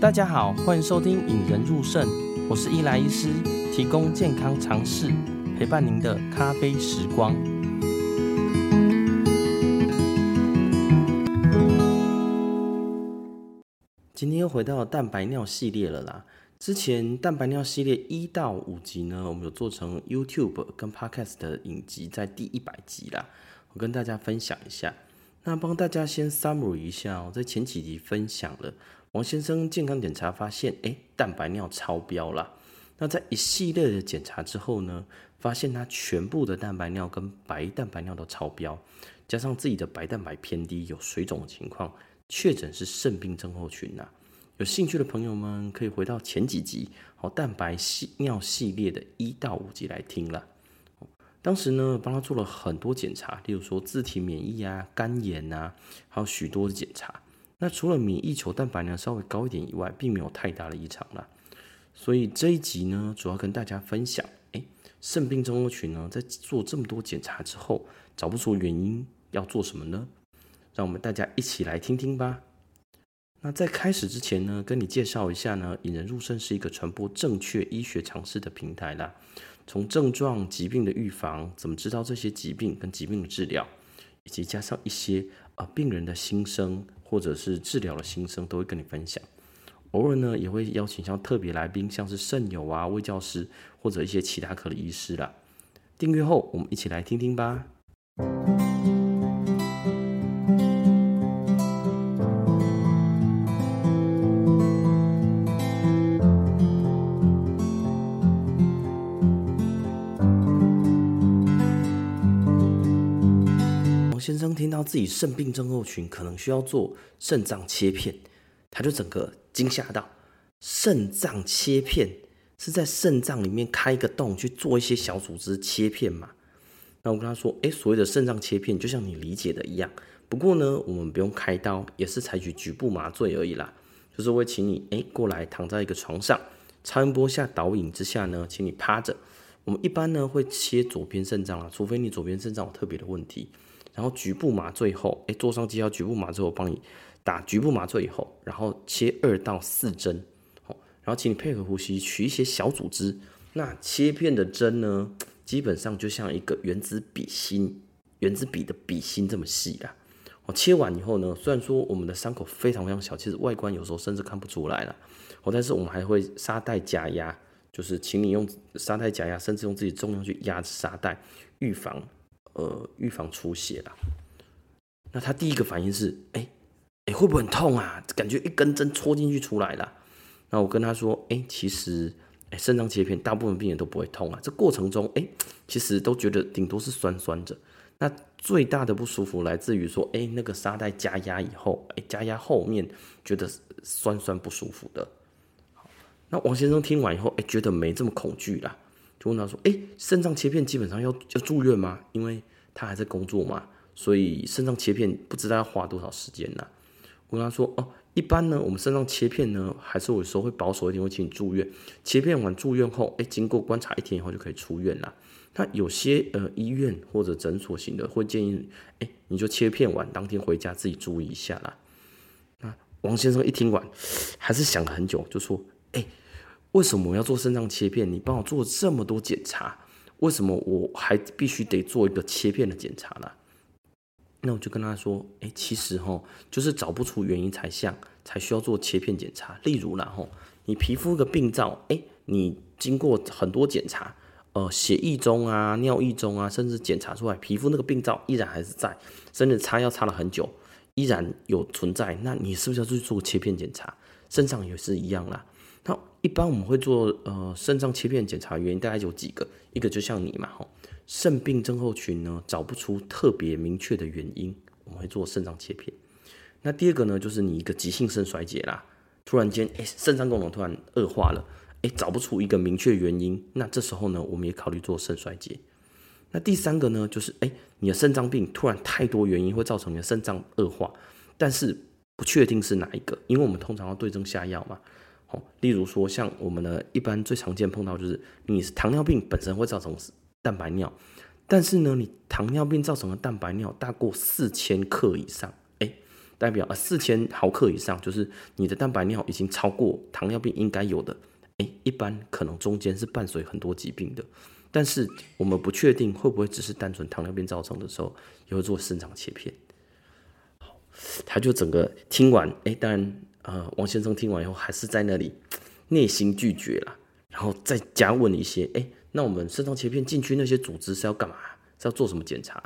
大家好，欢迎收听《引人入胜》，我是伊莱医师，提供健康常识，陪伴您的咖啡时光。今天又回到蛋白尿系列了啦。之前蛋白尿系列一到五集呢，我们有做成 YouTube 跟 Podcast 的影集，在第一百集啦，我跟大家分享一下。那帮大家先 summary 一下哦，在前几集分享了王先生健康检查发现，哎，蛋白尿超标了。那在一系列的检查之后呢，发现他全部的蛋白尿跟白蛋白尿都超标，加上自己的白蛋白偏低，有水肿的情况，确诊是肾病症候群呐。有兴趣的朋友们可以回到前几集，好，蛋白尿系列的一到五集来听了。当时呢，帮他做了很多检查，例如说自体免疫啊、肝炎啊，还有许多的检查。那除了免疫球蛋白呢稍微高一点以外，并没有太大的异常了。所以这一集呢，主要跟大家分享，哎，肾病症候群呢，在做这么多检查之后，找不出原因，要做什么呢？让我们大家一起来听听吧。那在开始之前呢，跟你介绍一下呢，引人入胜是一个传播正确医学常识的平台啦。从症状、疾病的预防，怎么知道这些疾病跟疾病的治疗，以及加上一些呃病人的心声或者是治疗的心声，都会跟你分享。偶尔呢，也会邀请像特别来宾，像是圣友啊、卫教师或者一些其他科的医师啦。订阅后，我们一起来听听吧。自己肾病症候群可能需要做肾脏切片，他就整个惊吓到。肾脏切片是在肾脏里面开一个洞去做一些小组织切片嘛？那我跟他说，诶，所谓的肾脏切片就像你理解的一样，不过呢，我们不用开刀，也是采取局部麻醉而已啦。就是会请你诶过来躺在一个床上，超音波下导引之下呢，请你趴着。我们一般呢会切左边肾脏啊，除非你左边肾脏有特别的问题。然后局部麻醉后，哎，坐上机要局部麻醉，我帮你打局部麻醉以后，然后切二到四针，好，然后请你配合呼吸，取一些小组织。那切片的针呢，基本上就像一个原子笔芯，原子笔的笔芯这么细啦。我切完以后呢，虽然说我们的伤口非常非常小，其实外观有时候甚至看不出来了。哦，但是我们还会沙袋加压，就是请你用沙袋加压，甚至用自己重量去压沙袋，预防。呃，预防出血啦。那他第一个反应是，哎、哎、会不会很痛啊？感觉一根针戳进去出来了。那我跟他说，哎、其实，哎、肾脏切片大部分病人都不会痛啊。这过程中，哎、其实都觉得顶多是酸酸的。那最大的不舒服来自于说，哎、那个沙袋加压以后，哎、加压后面觉得酸酸不舒服的。那王先生听完以后，哎、觉得没这么恐惧啦。就问他说：“哎，肾脏切片基本上要要住院吗？因为他还在工作嘛，所以肾脏切片不知道要花多少时间呢？”我跟他说：“哦，一般呢，我们肾脏切片呢，还是有时候会保守一点，会请你住院。切片完住院后，哎，经过观察一天以后就可以出院了。那有些呃医院或者诊所型的会建议，哎，你就切片完当天回家自己注意一下啦。”那王先生一听完，还是想了很久，就说：“哎。”为什么我要做肾脏切片？你帮我做这么多检查，为什么我还必须得做一个切片的检查呢？那我就跟他说，哎，其实哈，就是找不出原因才像才需要做切片检查。例如然后你皮肤的病灶，哎，你经过很多检查，呃，血液中啊、尿液中啊，甚至检查出来皮肤那个病灶依然还是在，甚至擦药擦了很久，依然有存在，那你是不是要去做切片检查？肾脏也是一样啦。那一般我们会做呃肾脏切片检查，原因大概有几个，一个就像你嘛吼，肾病症候群呢找不出特别明确的原因，我们会做肾脏切片。那第二个呢，就是你一个急性肾衰竭啦，突然间哎肾脏功能突然恶化了，哎找不出一个明确原因，那这时候呢，我们也考虑做肾衰竭。那第三个呢，就是哎你的肾脏病突然太多原因会造成你的肾脏恶化，但是不确定是哪一个，因为我们通常要对症下药嘛。例如说，像我们呢，一般最常见碰到就是，你是糖尿病本身会造成蛋白尿，但是呢，你糖尿病造成的蛋白尿大过四千克以上，哎，代表啊四千毫克以上，就是你的蛋白尿已经超过糖尿病应该有的。诶，一般可能中间是伴随很多疾病的，但是我们不确定会不会只是单纯糖尿病造成的时候，也会做肾脏切片。好，他就整个听完，诶，当然，呃，王先生听完以后还是在那里内心拒绝了，然后再加问一些，诶，那我们肾脏切片进去那些组织是要干嘛？是要做什么检查？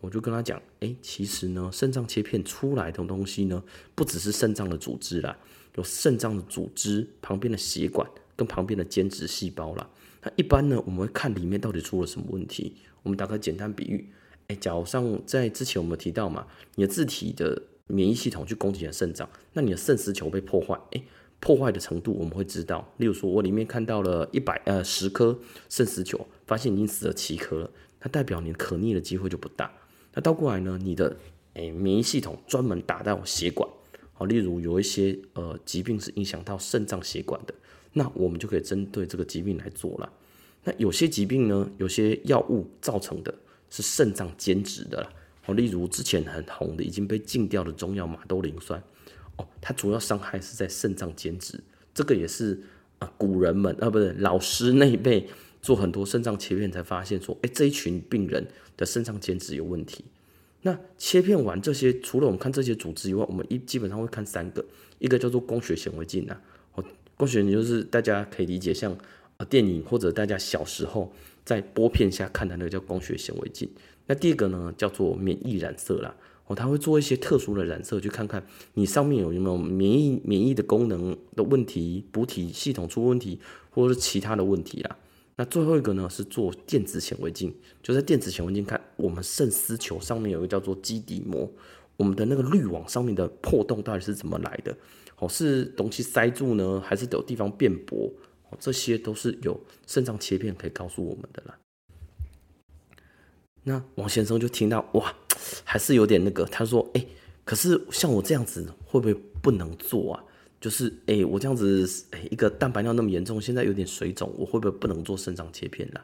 我就跟他讲，诶，其实呢，肾脏切片出来的东西呢，不只是肾脏的组织啦，有肾脏的组织旁边的血管。跟旁边的间质细胞啦，那一般呢，我们会看里面到底出了什么问题。我们打个简单比喻，哎，假如上在之前我们提到嘛，你的字体的免疫系统去攻击你的肾脏，那你的肾丝球被破坏，哎，破坏的程度我们会知道。例如说，我里面看到了一百呃十颗肾丝球，发现已经死了七颗了，那代表你可逆的机会就不大。那倒过来呢，你的哎免疫系统专门打到血管，好，例如有一些呃疾病是影响到肾脏血管的。那我们就可以针对这个疾病来做了。那有些疾病呢，有些药物造成的是肾脏间质的了。哦，例如之前很红的、已经被禁掉的中药马兜铃酸，哦，它主要伤害是在肾脏间质。这个也是啊，古人们啊，不是老师那一辈做很多肾脏切片才发现说，哎，这一群病人的肾脏间质有问题。那切片完这些，除了我们看这些组织以外，我们一基本上会看三个，一个叫做光学显微镜啊。光学就是大家可以理解像电影或者大家小时候在玻片下看的那个叫光学显微镜。那第二个呢叫做免疫染色啦，哦，它会做一些特殊的染色，去看看你上面有没有免疫免疫的功能的问题，补体系统出问题，或者是其他的问题啦。那最后一个呢是做电子显微镜，就在电子显微镜看我们肾丝球上面有一个叫做基底膜，我们的那个滤网上面的破洞到底是怎么来的？哦，是东西塞住呢，还是有地方变薄？哦，这些都是有肾脏切片可以告诉我们的啦。那王先生就听到哇，还是有点那个。他说：“哎，可是像我这样子会不会不能做啊？就是哎，我这样子哎，一个蛋白尿那么严重，现在有点水肿，我会不会不能做肾脏切片啦？”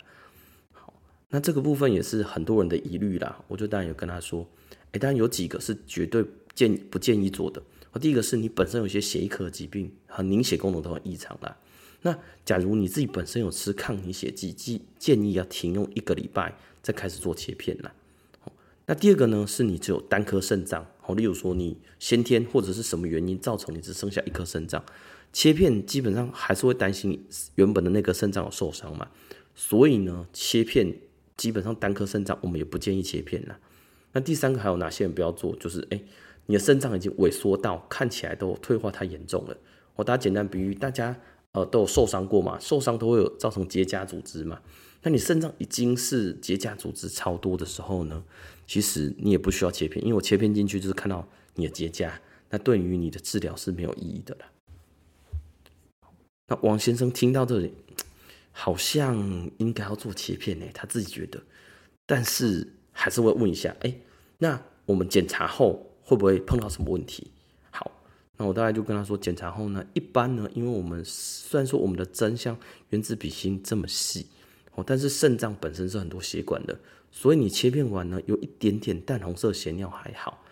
好，那这个部分也是很多人的疑虑啦。我就当然有跟他说：“哎，当然有几个是绝对建不建议做的。”第一个是你本身有些血液科疾病和凝血功能都很异常啦。那假如你自己本身有吃抗凝血剂，建建议要停用一个礼拜再开始做切片啦。那第二个呢，是你只有单颗肾脏，好，例如说你先天或者是什么原因造成你只剩下一颗肾脏，切片基本上还是会担心原本的那个肾脏有受伤嘛。所以呢，切片基本上单颗肾脏我们也不建议切片啦。那第三个还有哪些人不要做？就是哎。你的肾脏已经萎缩到看起来都退化太严重了。我打简单比喻，大家呃都有受伤过嘛，受伤都会有造成结痂组织嘛。那你肾脏已经是结痂组织超多的时候呢，其实你也不需要切片，因为我切片进去就是看到你的结痂，那对于你的治疗是没有意义的了。那王先生听到这里，好像应该要做切片呢，他自己觉得，但是还是会问一下，哎，那我们检查后。会不会碰到什么问题？那我大概就跟他说，检查后呢，一般呢，因为我们虽然说我们的针像原子笔芯这么细哦，但是肾脏本身是很多血管的，所以你切片完呢，有一点点淡红色血尿还好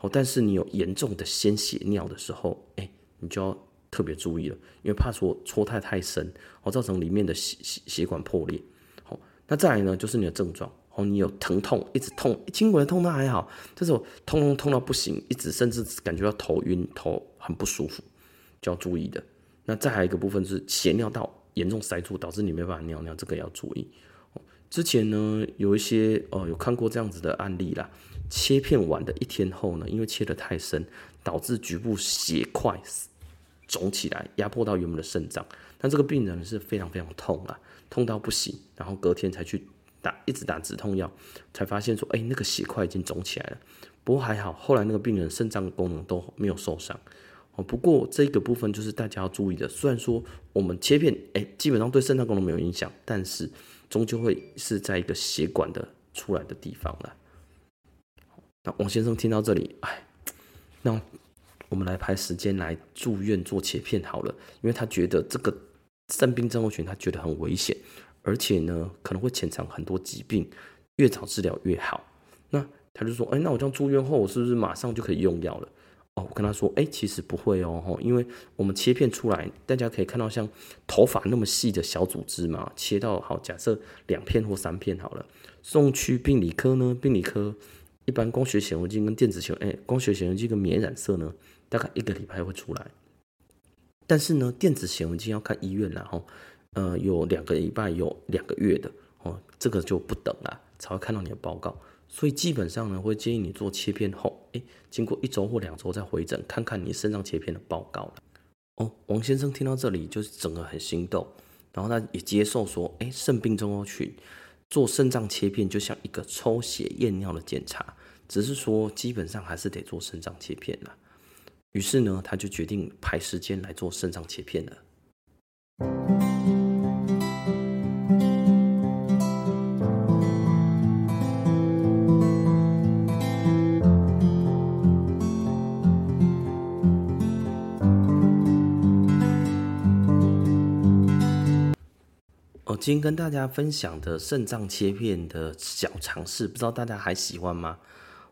哦，但是你有严重的鲜血尿的时候，哎，你就要特别注意了，因为怕说戳太太深哦，造成里面的血血血管破裂。好，那再来呢，就是你的症状。哦，你有疼痛，一直痛，轻微的痛那还好，这种痛痛痛到不行，一直甚至感觉到头晕，头很不舒服，就要注意的。那再还有一个部分是血尿道严重塞住，导致你没办法尿尿，这个要注意。之前呢，有一些哦，有看过这样子的案例啦，切片完的一天后呢，因为切得太深，导致局部血块肿起来，压迫到原本的肾脏，但这个病人是非常非常痛啊，痛到不行，然后隔天才去。打一直打止痛药，才发现说，哎、那个血块已经肿起来了。不过还好，后来那个病人肾脏功能都没有受伤。哦，不过这个部分就是大家要注意的。虽然说我们切片，哎、基本上对肾脏功能没有影响，但是终究会是在一个血管的出来的地方了。那王先生听到这里，哎，那我们来排时间来住院做切片好了，因为他觉得这个肾病症候群，他觉得很危险。而且呢，可能会潜藏很多疾病，越早治疗越好。那他就说：“哎，那我这样住院后，我是不是马上就可以用药了？”哦，我跟他说，哎，其实不会哦，因为我们切片出来，大家可以看到像头发那么细的小组织嘛，切到好，假设两片或三片好了，送去病理科呢，病理科一般光学显微镜跟电子显，哎，光学显微镜跟免染色呢，大概一个礼拜会出来，但是呢，电子显微镜要看医院然后，呃，有两个礼拜，有两个月的哦，这个就不等了，才会看到你的报告。所以基本上呢，会建议你做切片后，诶，经过一周或两周再回诊，看看你肾脏切片的报告。哦，王先生听到这里就是整个很心动，然后他也接受说，诶，肾病症候群做肾脏切片就像一个抽血验尿的检查，只是说基本上还是得做肾脏切片了。于是呢，他就决定排时间来做肾脏切片了。今天跟大家分享的肾脏切片的小常识，不知道大家还喜欢吗？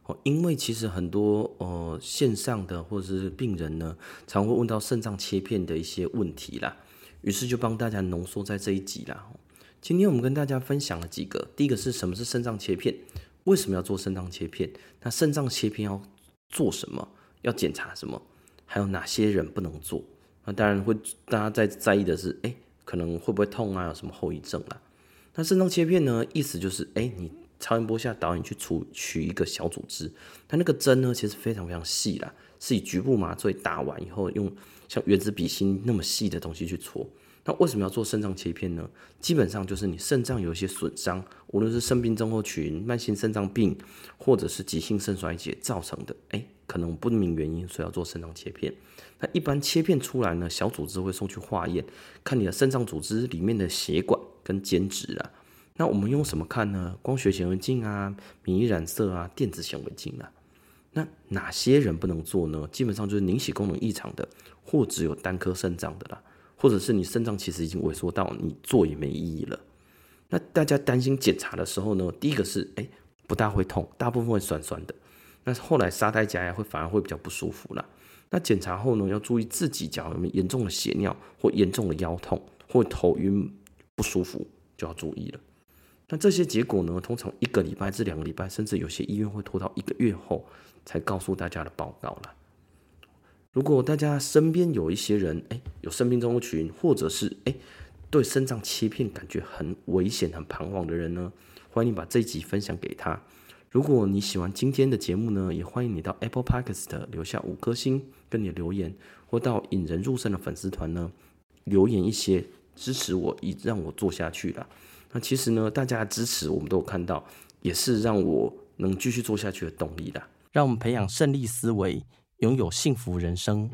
哦，因为其实很多呃线上的或者是病人呢，常会问到肾脏切片的一些问题啦，于是就帮大家浓缩在这一集啦。今天我们跟大家分享了几个，第一个是什么是肾脏切片？为什么要做肾脏切片？那肾脏切片要做什么？要检查什么？还有哪些人不能做？那当然会大家在在意的是，哎。可能会不会痛啊？有什么后遗症啊？那肾脏切片呢？意思就是，哎，你超音波下导引去取取一个小组织，它那个针呢，其实非常非常细啦，是以局部麻醉打完以后，用像原子笔芯那么细的东西去戳。那为什么要做肾脏切片呢？基本上就是你肾脏有一些损伤，无论是肾病症候群、慢性肾脏病，或者是急性肾衰竭造成的，哎，可能不明原因，所以要做肾脏切片。那一般切片出来呢，小组织会送去化验，看你的肾脏组织里面的血管跟间质啊。那我们用什么看呢？光学显微镜啊、免疫染色啊、电子显微镜啊。那哪些人不能做呢？基本上就是凝血功能异常的，或只有单颗肾脏的啦，或者是你肾脏其实已经萎缩到你做也没意义了。那大家担心检查的时候呢，第一个是哎不大会痛，大部分会酸酸的。那后来沙袋夹牙会反而会比较不舒服啦。那检查后呢，要注意自己脚有没有严重的血尿或严重的腰痛或头晕不舒服，就要注意了。那这些结果呢，通常一个礼拜至两个礼拜，甚至有些医院会拖到一个月后才告诉大家的报告了。如果大家身边有一些人，哎，有肾病症候群，或者是哎对肾脏切片感觉很危险、很彷徨的人呢，欢迎把这一集分享给他。如果你喜欢今天的节目呢，也欢迎你到 Apple Podcast 留下五颗星跟你留言，或到引人入胜的粉丝团呢留言一些支持我，以让我做下去啦。那其实呢，大家的支持我们都有看到，也是让我能继续做下去的动力啦。让我们培养胜利思维，拥有幸福人生。